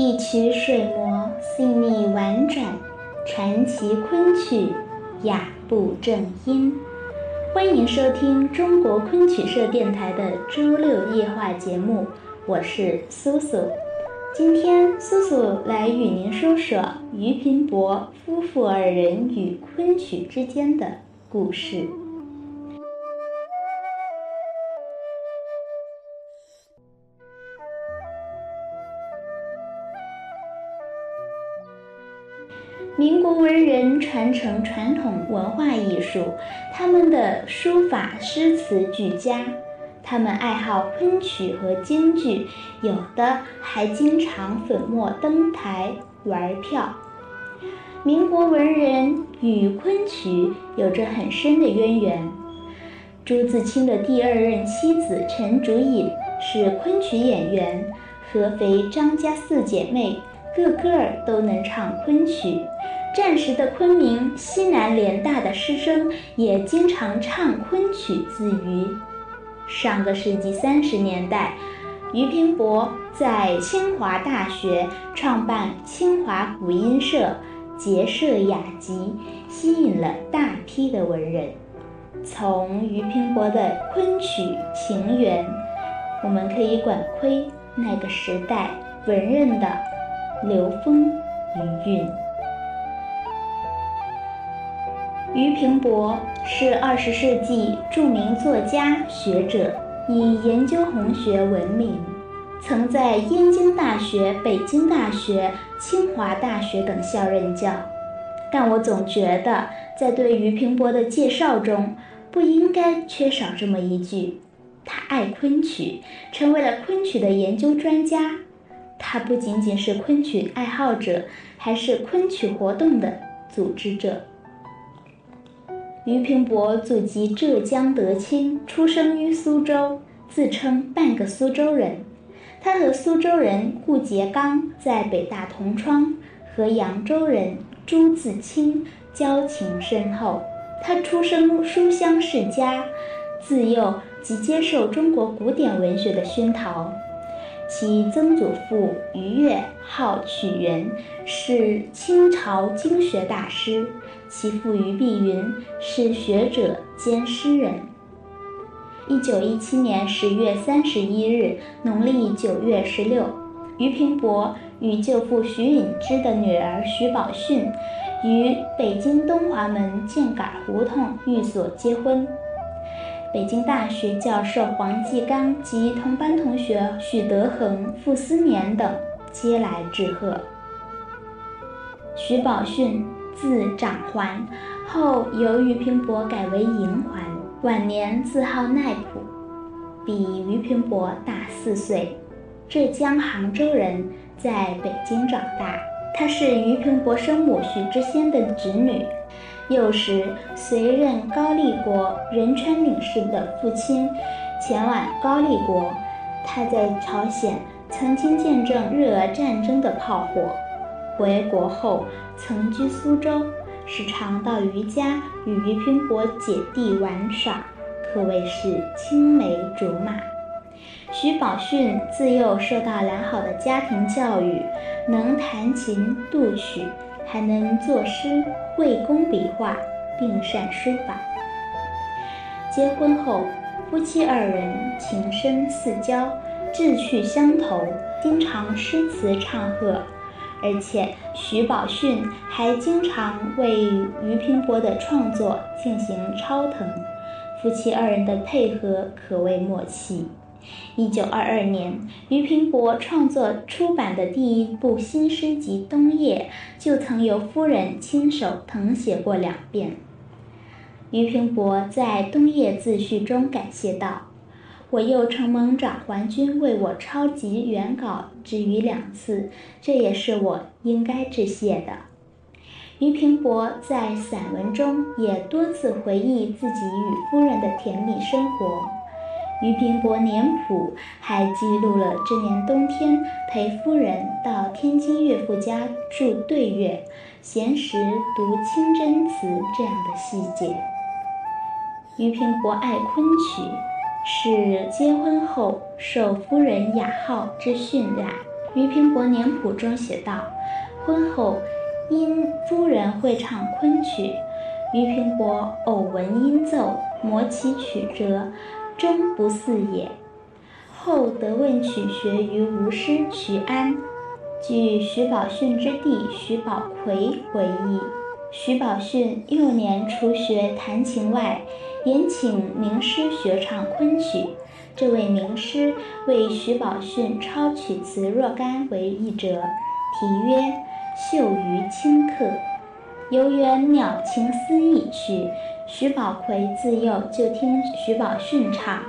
一曲水磨，细腻婉转，传奇昆曲，雅步正音。欢迎收听中国昆曲社电台的周六夜话节目，我是苏苏。今天苏苏来与您说说俞平伯夫妇二人与昆曲之间的故事。民国文人传承传统文化艺术，他们的书法诗词俱佳。他们爱好昆曲和京剧，有的还经常粉墨登台玩票。民国文人与昆曲有着很深的渊源。朱自清的第二任妻子陈竹隐是昆曲演员，合肥张家四姐妹个个都能唱昆曲。战时的昆明西南联大的师生也经常唱昆曲自娱。上个世纪三十年代，俞平伯在清华大学创办清华古音社，结社雅集，吸引了大批的文人。从俞平伯的昆曲情缘，我们可以管窥那个时代文人的流风余韵。俞平伯是二十世纪著名作家、学者，以研究红学闻名，曾在燕京大学、北京大学、清华大学等校任教。但我总觉得，在对俞平伯的介绍中，不应该缺少这么一句：他爱昆曲，成为了昆曲的研究专家。他不仅仅是昆曲爱好者，还是昆曲活动的组织者。俞平伯祖籍浙江德清，出生于苏州，自称半个苏州人。他和苏州人顾颉刚在北大同窗，和扬州人朱自清交情深厚。他出生书香世家，自幼即接受中国古典文学的熏陶。其曾祖父于越号曲元，是清朝经学大师；其父于碧云是学者兼诗人。一九一七年十月三十一日，农历九月十六，俞平伯与舅父徐允之的女儿徐宝训于北京东华门箭杆胡同寓所结婚。北京大学教授黄继刚及同班同学许德恒、傅斯年等皆来致贺。徐宝训字长环，后由俞平伯改为银环。晚年自号奈普，比俞平伯大四岁。浙江杭州人，在北京长大。她是俞平伯生母许知仙的侄女。幼时随任高丽国仁川领事的父亲前往高丽国，他在朝鲜曾经见证日俄战争的炮火。回国后曾居苏州，时常到俞家与俞平伯姐弟玩耍，可谓是青梅竹马。徐宝训自幼受到良好的家庭教育，能弹琴读曲。还能作诗、绘工笔画，并善书法。结婚后，夫妻二人情深似交，志趣相投，经常诗词唱和。而且，徐宝训还经常为俞平伯的创作进行抄腾，夫妻二人的配合可谓默契。一九二二年，俞平伯创作出版的第一部新诗集《冬夜》，就曾由夫人亲手誊写过两遍。俞平伯在《冬夜》自序中感谢道：“我又承蒙长桓君为我抄集原稿之余两次，这也是我应该致谢的。”俞平伯在散文中也多次回忆自己与夫人的甜蜜生活。《俞平伯年谱》还记录了这年冬天陪夫人到天津岳父家住对月，闲时读清真词这样的细节。俞平伯爱昆曲，是结婚后受夫人雅号之训染，于平伯年谱中写道：“婚后因夫人会唱昆曲，于平伯偶闻音奏，摩其曲折，终不似也。后得问曲学于吴师徐安。据徐宝训之弟徐宝奎回忆，徐宝训幼年除学弹琴外，也请名师学唱昆曲。这位名师为徐宝训抄曲词若干为一折，题曰《秀于清客》。由缘鸟情思意曲，徐宝奎自幼就听徐宝训唱，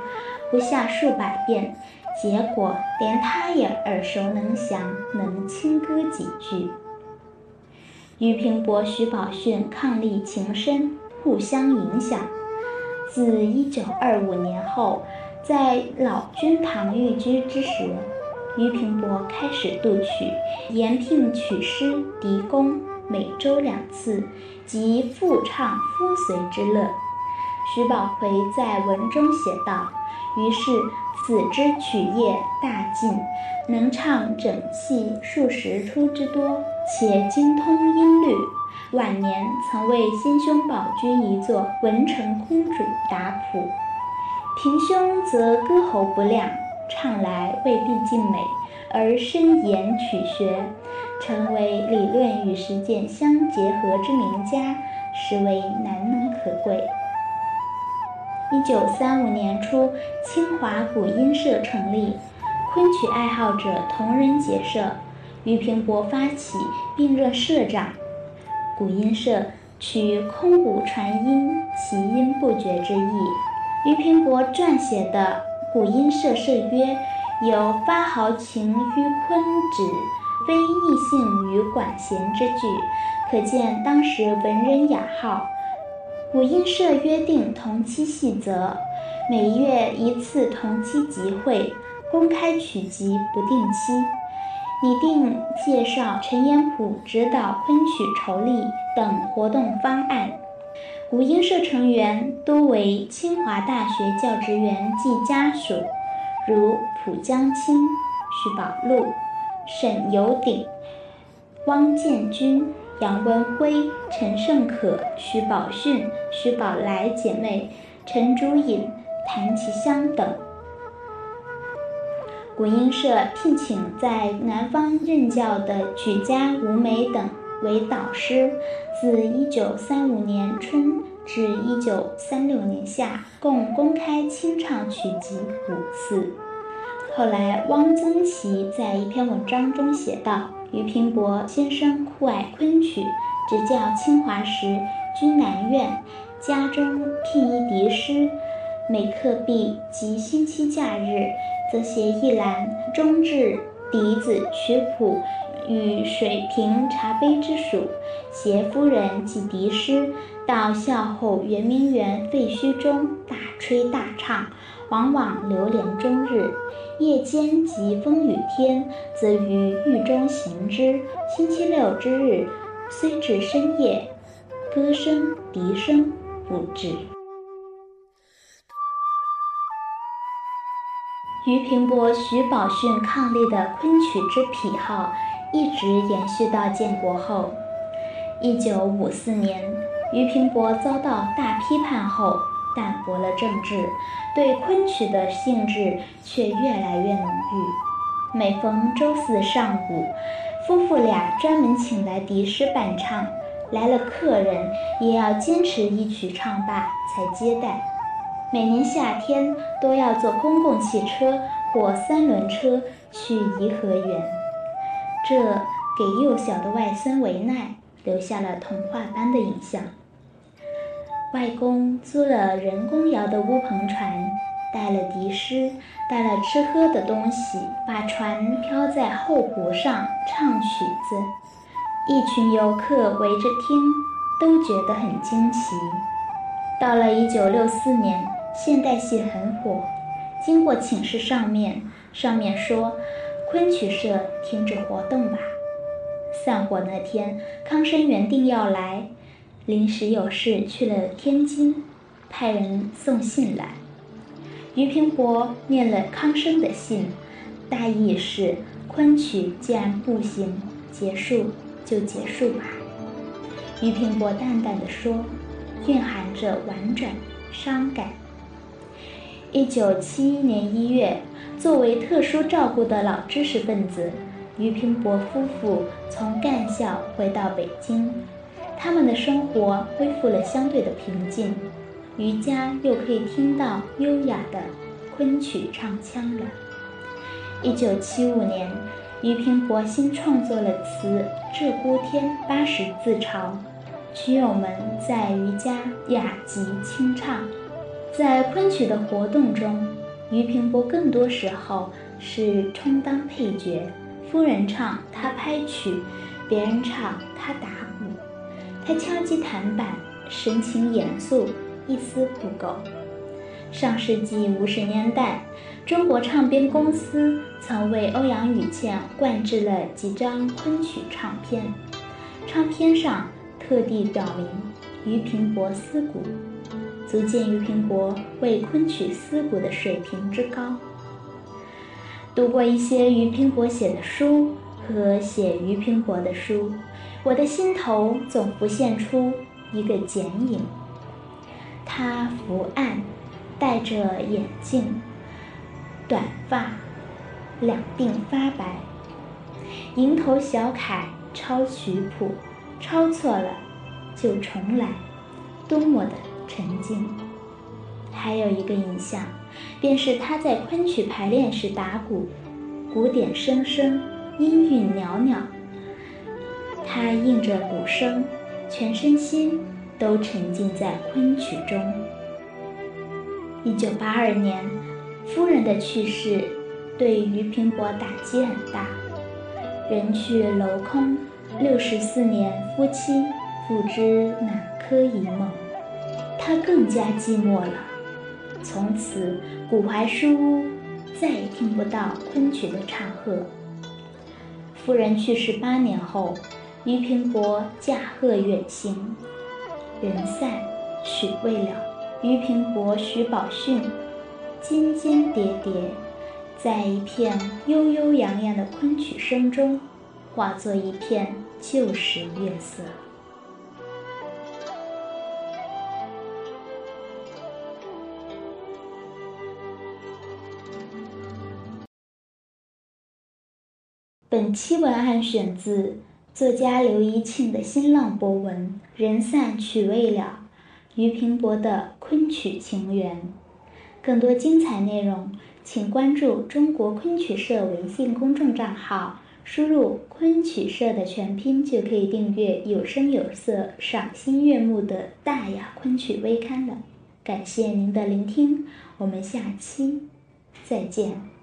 不下数百遍，结果连他也耳熟能详，能轻歌几句。俞平伯、徐宝训伉俪情深，互相影响。自一九二五年后。在老君堂寓居之时，俞平伯开始度曲，延聘曲师狄公，每周两次，即复唱夫随之乐。徐宝奎在文中写道：“于是此之曲业大进，能唱整戏数十出之多，且精通音律。晚年曾为先兄宝君一作《文成公主》打谱。”平兄则歌喉不亮，唱来未必尽美，而深研曲学，成为理论与实践相结合之名家，实为难能可贵。一九三五年初，清华古音社成立，昆曲爱好者同仁结社，俞平伯发起并任社长。古音社取空谷传音，其音不绝之意。俞平伯撰写的《古音社社约》有“发豪情于昆止，非异性于管弦”之句，可见当时文人雅好。古音社约定同期细则，每月一次同期集会，公开曲集不定期，拟定介绍陈延溥指导昆曲筹立等活动方案。古音社成员多为清华大学教职员及家属，如蒲江青、徐宝禄、沈有鼎、汪建军、杨文辉、陈胜可、徐宝训、徐宝来姐妹、陈竹隐、谭其香等。古音社聘请在南方任教的曲家吴梅等为导师。自1935年春至1936年夏，共公开清唱曲集五次。后来，汪曾祺在一篇文章中写道：“俞平伯先生酷爱昆曲，执教清华时居南院，家中聘一笛师，每课毕及星期假日，则携一篮中制笛子曲谱。”与水瓶茶杯之属，携夫人及笛师到校后圆明园废墟中大吹大唱，往往流连终日。夜间及风雨天，则于狱中行之。星期六之日，虽至深夜，歌声笛声不止。俞平伯、徐宝训伉俪的昆曲之癖好。一直延续到建国后。一九五四年，俞平伯遭到大批判后，淡薄了政治，对昆曲的兴致却越来越浓郁。每逢周四上午，夫妇俩专门请来笛师伴唱，来了客人也要坚持一曲唱罢才接待。每年夏天都要坐公共汽车或三轮车去颐和园。这给幼小的外孙维奈留下了童话般的印象。外公租了人工摇的乌篷船，带了笛师，带了吃喝的东西，把船漂在后湖上唱曲子。一群游客围着听，都觉得很惊奇。到了一九六四年，现代戏很火，经过请示上面，上面说。昆曲社停止活动吧。散伙那天，康生原定要来，临时有事去了天津，派人送信来。俞平伯念了康生的信，大意是：昆。曲既然不行，结束就结束吧。俞平伯淡淡的说，蕴含着婉转伤感。一九七一年一月，作为特殊照顾的老知识分子，俞平伯夫妇从干校回到北京，他们的生活恢复了相对的平静。于家又可以听到优雅的昆曲唱腔了。一九七五年，俞平伯新创作了词《鹧鸪天》八十自嘲，曲友们在于家雅集清唱。在昆曲的活动中，俞平伯更多时候是充当配角，夫人唱他拍曲，别人唱他打鼓，他敲击弹板，神情严肃。一丝不苟。上世纪五十年代，中国唱片公司曾为欧阳予倩灌制了几张昆曲唱片，唱片上特地表明俞平伯思古，足见俞平伯为昆曲思古的水平之高。读过一些俞平伯写的书和写俞平伯的书，我的心头总浮现出一个剪影。他伏案，戴着眼镜，短发，两鬓发白，蝇头小楷抄曲谱，抄错了就重来，多么的沉静。还有一个印象，便是他在昆曲排练时打鼓，鼓点声声，音韵袅袅，他应着鼓声，全身心。都沉浸在昆曲中。一九八二年，夫人的去世对俞平伯打击很大。人去楼空，六十四年夫妻，不知哪科一梦。他更加寂寞了。从此，古槐书屋再也听不到昆曲的唱和。夫人去世八年后，俞平伯驾鹤远行。人散，曲未了。俞平伯、徐宝训，尖尖叠叠，在一片悠悠扬扬的昆曲声中，化作一片旧时月色。本期文案选自。作家刘怡庆的新浪博文《人散曲未了》，俞平伯的昆曲情缘。更多精彩内容，请关注中国昆曲社微信公众账号，输入“昆曲社”的全拼，就可以订阅有声有色、赏心悦目的大雅昆曲微刊了。感谢您的聆听，我们下期再见。